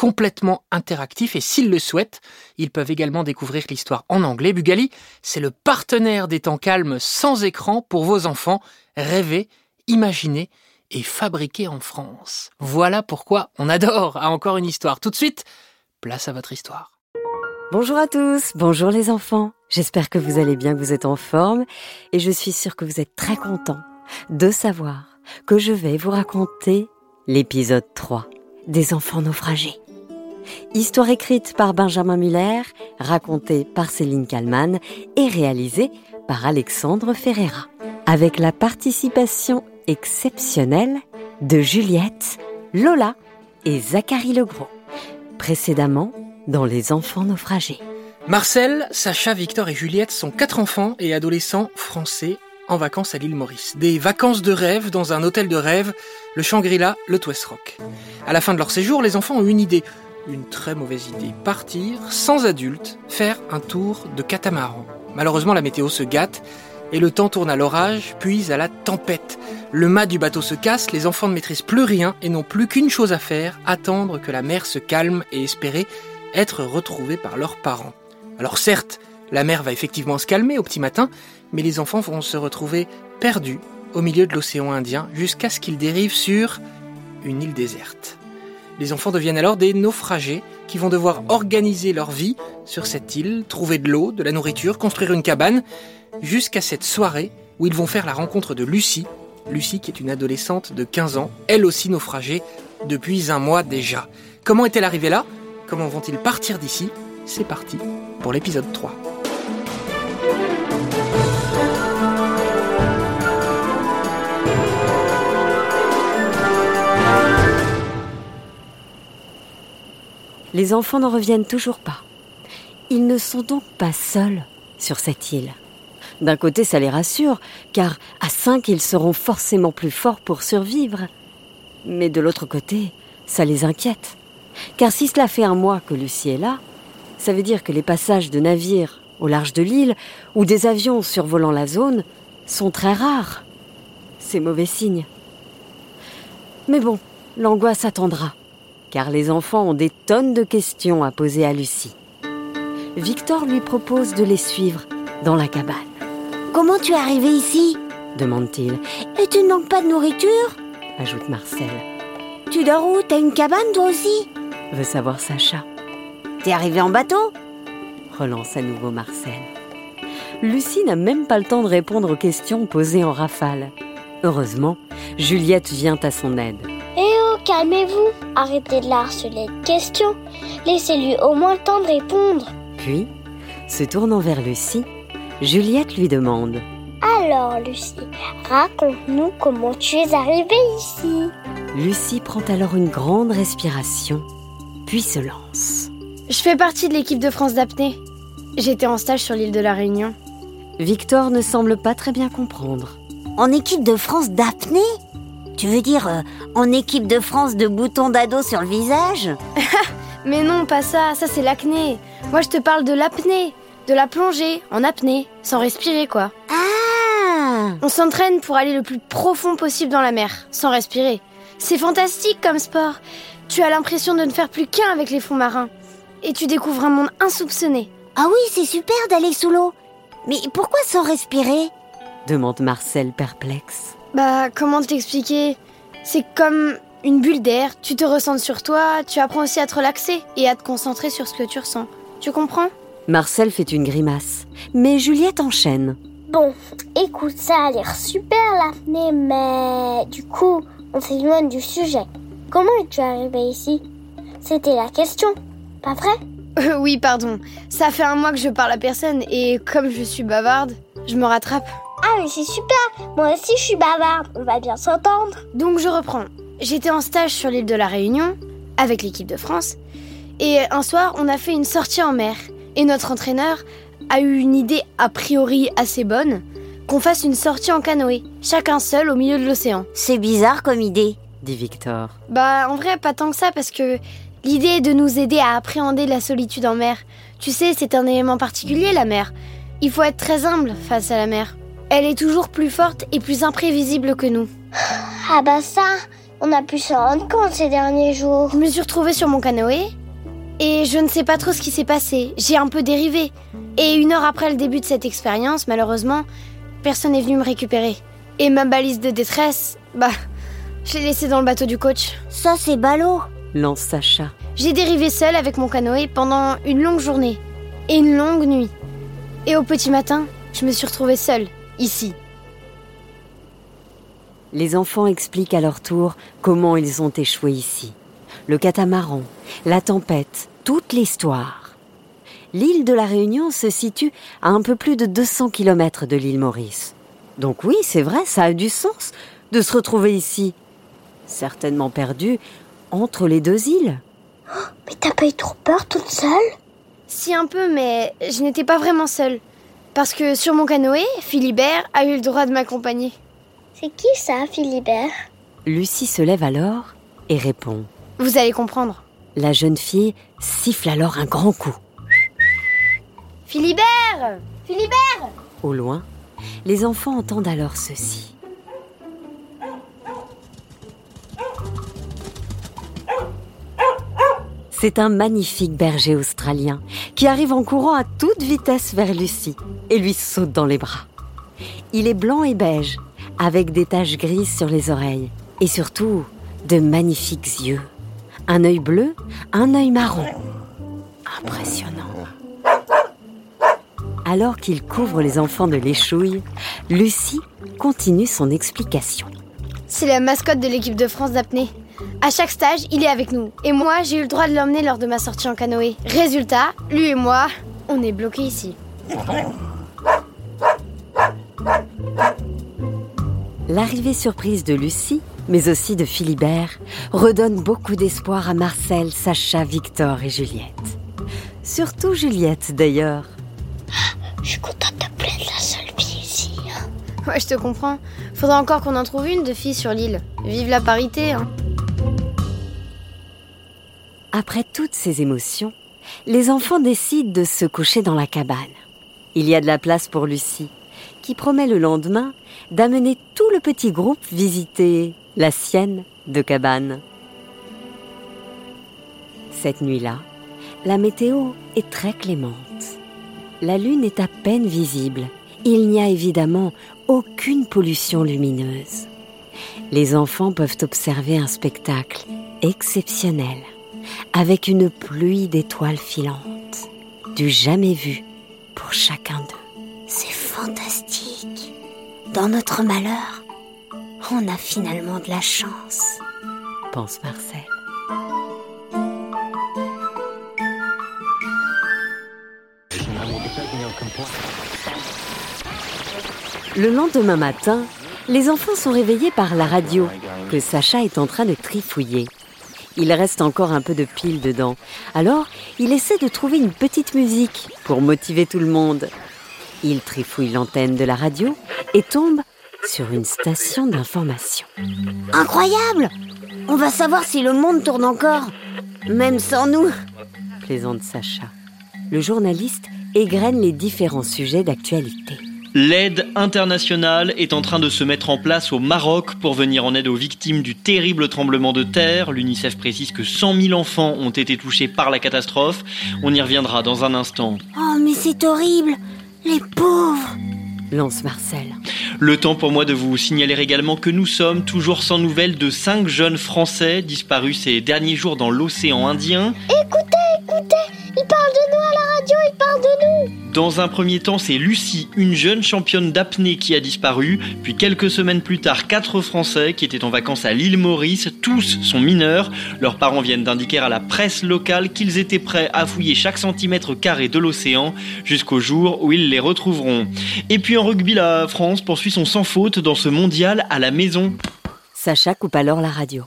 complètement interactifs et s'ils le souhaitent, ils peuvent également découvrir l'histoire en anglais. Bugali, c'est le partenaire des temps calmes sans écran pour vos enfants. Rêver, imaginer et fabriquer en France. Voilà pourquoi on adore à encore une histoire. Tout de suite, place à votre histoire. Bonjour à tous, bonjour les enfants. J'espère que vous allez bien, que vous êtes en forme et je suis sûre que vous êtes très contents de savoir que je vais vous raconter l'épisode 3 des enfants naufragés. Histoire écrite par Benjamin Muller, racontée par Céline Kallmann et réalisée par Alexandre Ferreira. Avec la participation exceptionnelle de Juliette, Lola et Zachary Legros. Précédemment dans Les enfants naufragés. Marcel, Sacha, Victor et Juliette sont quatre enfants et adolescents français en vacances à l'île Maurice. Des vacances de rêve dans un hôtel de rêve, le Shangri-La, le Twist Rock. À la fin de leur séjour, les enfants ont une idée. Une très mauvaise idée. Partir, sans adultes, faire un tour de catamaran. Malheureusement, la météo se gâte et le temps tourne à l'orage, puis à la tempête. Le mât du bateau se casse, les enfants ne maîtrisent plus rien et n'ont plus qu'une chose à faire, attendre que la mer se calme et espérer être retrouvés par leurs parents. Alors certes, la mer va effectivement se calmer au petit matin, mais les enfants vont se retrouver perdus au milieu de l'océan Indien jusqu'à ce qu'ils dérivent sur une île déserte. Les enfants deviennent alors des naufragés qui vont devoir organiser leur vie sur cette île, trouver de l'eau, de la nourriture, construire une cabane, jusqu'à cette soirée où ils vont faire la rencontre de Lucie. Lucie qui est une adolescente de 15 ans, elle aussi naufragée depuis un mois déjà. Comment est-elle arrivée là? Comment vont-ils partir d'ici? C'est parti pour l'épisode 3. Les enfants n'en reviennent toujours pas. Ils ne sont donc pas seuls sur cette île. D'un côté, ça les rassure, car à cinq, ils seront forcément plus forts pour survivre. Mais de l'autre côté, ça les inquiète. Car si cela fait un mois que Lucie est là, ça veut dire que les passages de navires au large de l'île ou des avions survolant la zone sont très rares. C'est mauvais signe. Mais bon, l'angoisse attendra, car les enfants ont des tonnes de questions à poser à Lucie. Victor lui propose de les suivre dans la cabane. Comment tu es arrivé ici? demande-t-il. Et tu ne manques pas de nourriture? ajoute Marcel. Tu dors où? T'as une cabane toi aussi? Veut savoir Sacha. T'es arrivé en bateau? Relance à nouveau Marcel. Lucie n'a même pas le temps de répondre aux questions posées en rafale. Heureusement, Juliette vient à son aide. Calmez-vous Arrêtez de la harceler de questions. Laissez-lui au moins le temps de répondre. Puis, se tournant vers Lucie, Juliette lui demande Alors, Lucie, raconte-nous comment tu es arrivée ici. Lucie prend alors une grande respiration, puis se lance. Je fais partie de l'équipe de France d'apnée. J'étais en stage sur l'île de la Réunion. Victor ne semble pas très bien comprendre. En équipe de France d'apnée? Tu veux dire euh, en équipe de France de boutons d'ado sur le visage Mais non, pas ça, ça c'est l'acné. Moi je te parle de l'apnée, de la plongée en apnée, sans respirer quoi. Ah On s'entraîne pour aller le plus profond possible dans la mer, sans respirer. C'est fantastique comme sport. Tu as l'impression de ne faire plus qu'un avec les fonds marins. Et tu découvres un monde insoupçonné. Ah oui, c'est super d'aller sous l'eau. Mais pourquoi sans respirer? Demande Marcel perplexe. Bah, comment t'expliquer C'est comme une bulle d'air. Tu te ressens sur toi, tu apprends aussi à te relaxer et à te concentrer sur ce que tu ressens. Tu comprends? Marcel fait une grimace, mais Juliette enchaîne. Bon, écoute, ça a l'air super l'apnée, mais du coup, on s'éloigne du sujet. Comment es-tu arrivé ici? C'était la question, pas vrai? Euh, oui, pardon. Ça fait un mois que je parle à personne et comme je suis bavarde, je me rattrape. Ah mais c'est super Moi aussi je suis bavarde, on va bien s'entendre. Donc je reprends. J'étais en stage sur l'île de la Réunion avec l'équipe de France et un soir on a fait une sortie en mer et notre entraîneur a eu une idée a priori assez bonne qu'on fasse une sortie en canoë, chacun seul au milieu de l'océan. C'est bizarre comme idée. dit Victor. Bah en vrai pas tant que ça parce que l'idée est de nous aider à appréhender la solitude en mer. Tu sais, c'est un élément particulier la mer. Il faut être très humble face à la mer. Elle est toujours plus forte et plus imprévisible que nous. Ah bah ça, on a pu s'en rendre compte ces derniers jours. Je me suis retrouvée sur mon canoë et je ne sais pas trop ce qui s'est passé. J'ai un peu dérivé. Et une heure après le début de cette expérience, malheureusement, personne n'est venu me récupérer. Et ma balise de détresse, bah, je l'ai laissée dans le bateau du coach. Ça c'est ballot. Lance Sacha. J'ai dérivé seule avec mon canoë pendant une longue journée et une longue nuit. Et au petit matin, je me suis retrouvée seule, ici. Les enfants expliquent à leur tour comment ils ont échoué ici. Le catamaran, la tempête, toute l'histoire. L'île de la Réunion se situe à un peu plus de 200 km de l'île Maurice. Donc oui, c'est vrai, ça a du sens de se retrouver ici. Certainement perdu entre les deux îles. Mais t'as pas eu trop peur toute seule? Si un peu, mais je n'étais pas vraiment seule. Parce que sur mon canoë, Philibert a eu le droit de m'accompagner. C'est qui ça, Philibert? Lucie se lève alors et répond. Vous allez comprendre. La jeune fille siffle alors un grand coup. Philibert Philibert Au loin, les enfants entendent alors ceci. C'est un magnifique berger australien qui arrive en courant à toute vitesse vers Lucie et lui saute dans les bras. Il est blanc et beige, avec des taches grises sur les oreilles et surtout de magnifiques yeux. Un œil bleu, un œil marron. Impressionnant. Alors qu'il couvre les enfants de l'échouille, Lucie continue son explication. C'est la mascotte de l'équipe de France d'apnée. À chaque stage, il est avec nous. Et moi, j'ai eu le droit de l'emmener lors de ma sortie en canoë. Résultat, lui et moi, on est bloqués ici. L'arrivée surprise de Lucie, mais aussi de Philibert, redonne beaucoup d'espoir à Marcel, Sacha, Victor et Juliette. Surtout Juliette d'ailleurs. Je suis contente de plus être la seule fille ici. hein. Ouais, je te comprends. Faudra encore qu'on en trouve une de fille sur l'île. Vive la parité, hein. Après toutes ces émotions, les enfants décident de se coucher dans la cabane. Il y a de la place pour Lucie, promet le lendemain d'amener tout le petit groupe visiter la sienne de cabane. Cette nuit-là, la météo est très clémente. La lune est à peine visible. Il n'y a évidemment aucune pollution lumineuse. Les enfants peuvent observer un spectacle exceptionnel avec une pluie d'étoiles filantes, du jamais vu pour chacun d'eux. C'est fantastique. Dans notre malheur, on a finalement de la chance. pense Marcel. Le lendemain matin, les enfants sont réveillés par la radio que Sacha est en train de trifouiller. Il reste encore un peu de pile dedans. Alors, il essaie de trouver une petite musique pour motiver tout le monde. Il trifouille l'antenne de la radio et tombe sur une station d'information. Incroyable On va savoir si le monde tourne encore. Même sans nous. plaisante Sacha. Le journaliste égrène les différents sujets d'actualité. L'aide internationale est en train de se mettre en place au Maroc pour venir en aide aux victimes du terrible tremblement de terre. L'UNICEF précise que 100 000 enfants ont été touchés par la catastrophe. On y reviendra dans un instant. Oh, mais c'est horrible. Les pauvres. Lance Marcel. Le temps pour moi de vous signaler également que nous sommes toujours sans nouvelles de cinq jeunes Français disparus ces derniers jours dans l'océan Indien. Écoutez, écoutez, il parle de nous à la radio, il parle de nous. Dans un premier temps, c'est Lucie, une jeune championne d'apnée qui a disparu. Puis quelques semaines plus tard, quatre Français qui étaient en vacances à l'île Maurice. Tous sont mineurs. Leurs parents viennent d'indiquer à la presse locale qu'ils étaient prêts à fouiller chaque centimètre carré de l'océan jusqu'au jour où ils les retrouveront. Et puis en rugby, la France poursuit son sans faute dans ce mondial à la maison. Sacha coupe alors la radio.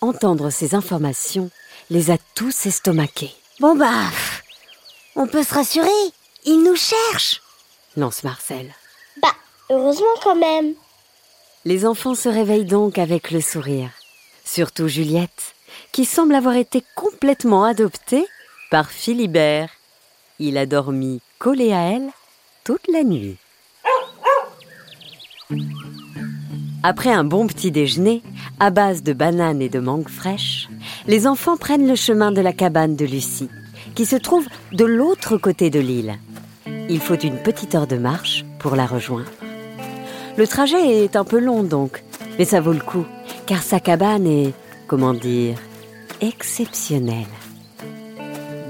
Entendre ces informations les a tous estomaqués. Bon bah, on peut se rassurer. Ils nous cherchent. lance Marcel. Bah, heureusement quand même. Les enfants se réveillent donc avec le sourire. Surtout Juliette, qui semble avoir été complètement adoptée par Philibert. Il a dormi collé à elle toute la nuit. Après un bon petit déjeuner, à base de bananes et de mangues fraîches, les enfants prennent le chemin de la cabane de Lucie, qui se trouve de l'autre côté de l'île. Il faut une petite heure de marche pour la rejoindre. Le trajet est un peu long donc, mais ça vaut le coup, car sa cabane est, comment dire, exceptionnelle.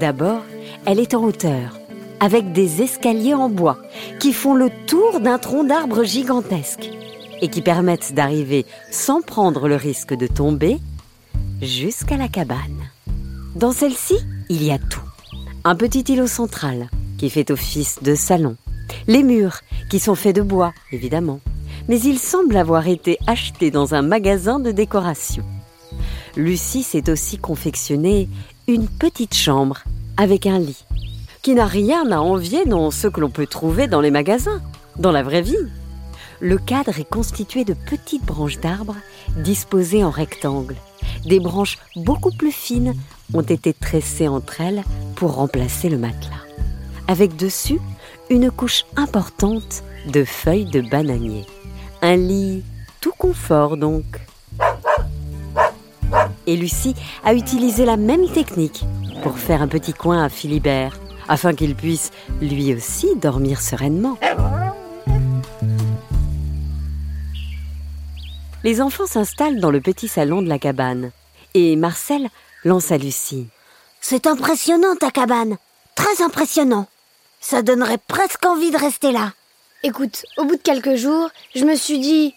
D'abord, elle est en hauteur, avec des escaliers en bois qui font le tour d'un tronc d'arbre gigantesque et qui permettent d'arriver sans prendre le risque de tomber jusqu'à la cabane. Dans celle-ci, il y a tout. Un petit îlot central qui fait office de salon. Les murs qui sont faits de bois, évidemment. Mais ils semblent avoir été achetés dans un magasin de décoration. Lucie s'est aussi confectionné une petite chambre avec un lit qui n'a rien à envier dans ce que l'on peut trouver dans les magasins, dans la vraie vie. Le cadre est constitué de petites branches d'arbres disposées en rectangle. Des branches beaucoup plus fines ont été tressées entre elles pour remplacer le matelas. Avec dessus une couche importante de feuilles de bananier. Un lit tout confort donc. Et Lucie a utilisé la même technique pour faire un petit coin à Philibert, afin qu'il puisse lui aussi dormir sereinement. Les enfants s'installent dans le petit salon de la cabane. Et Marcel lance à Lucie. C'est impressionnant ta cabane. Très impressionnant. Ça donnerait presque envie de rester là. Écoute, au bout de quelques jours, je me suis dit,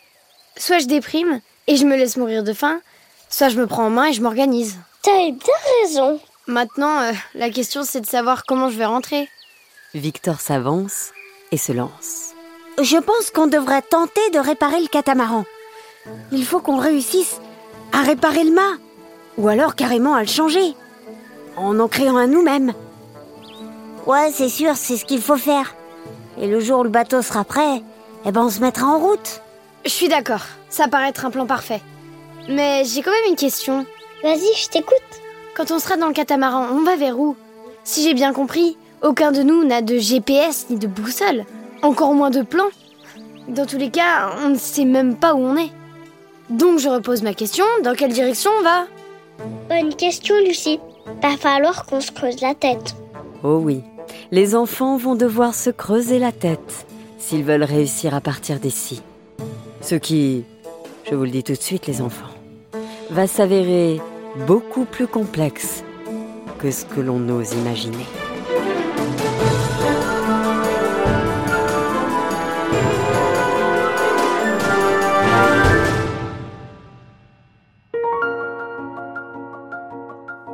soit je déprime et je me laisse mourir de faim, soit je me prends en main et je m'organise. T'avais bien raison. Maintenant, euh, la question c'est de savoir comment je vais rentrer. Victor s'avance et se lance. Je pense qu'on devrait tenter de réparer le catamaran. Il faut qu'on réussisse à réparer le mât, ou alors carrément à le changer, en en créant un nous-mêmes. Ouais, c'est sûr, c'est ce qu'il faut faire. Et le jour où le bateau sera prêt, eh ben on se mettra en route. Je suis d'accord, ça paraît être un plan parfait. Mais j'ai quand même une question. Vas-y, je t'écoute. Quand on sera dans le catamaran, on va vers où? Si j'ai bien compris, aucun de nous n'a de GPS ni de boussole, encore moins de plan. Dans tous les cas, on ne sait même pas où on est. Donc je repose ma question, dans quelle direction on va? Bonne question, Lucie. Va falloir qu'on se creuse la tête. Oh oui, les enfants vont devoir se creuser la tête s'ils veulent réussir à partir d'ici. Ce qui, je vous le dis tout de suite les enfants, va s'avérer beaucoup plus complexe que ce que l'on ose imaginer.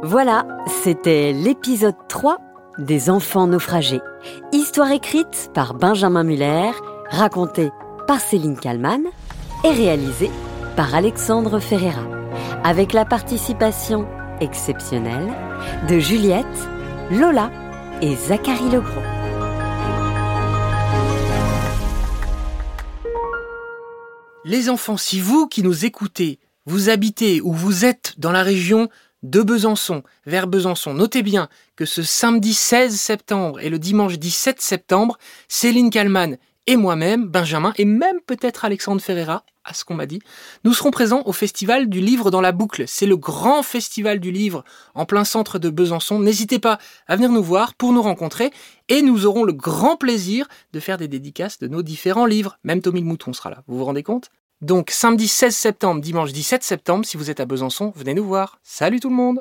Voilà, c'était l'épisode 3 des enfants naufragés. Histoire écrite par Benjamin Muller, racontée par Céline Kallmann et réalisée par Alexandre Ferreira, avec la participation exceptionnelle de Juliette, Lola et Zachary Legros. Les enfants, si vous qui nous écoutez, vous habitez ou vous êtes dans la région de Besançon vers Besançon, notez bien que ce samedi 16 septembre et le dimanche 17 septembre, Céline Kallmann et moi-même, Benjamin, et même peut-être Alexandre Ferreira, à ce qu'on m'a dit, nous serons présents au Festival du Livre dans la Boucle. C'est le grand festival du livre en plein centre de Besançon. N'hésitez pas à venir nous voir pour nous rencontrer et nous aurons le grand plaisir de faire des dédicaces de nos différents livres. Même Tommy le Mouton sera là. Vous vous rendez compte? Donc samedi 16 septembre, dimanche 17 septembre, si vous êtes à Besançon, venez nous voir. Salut tout le monde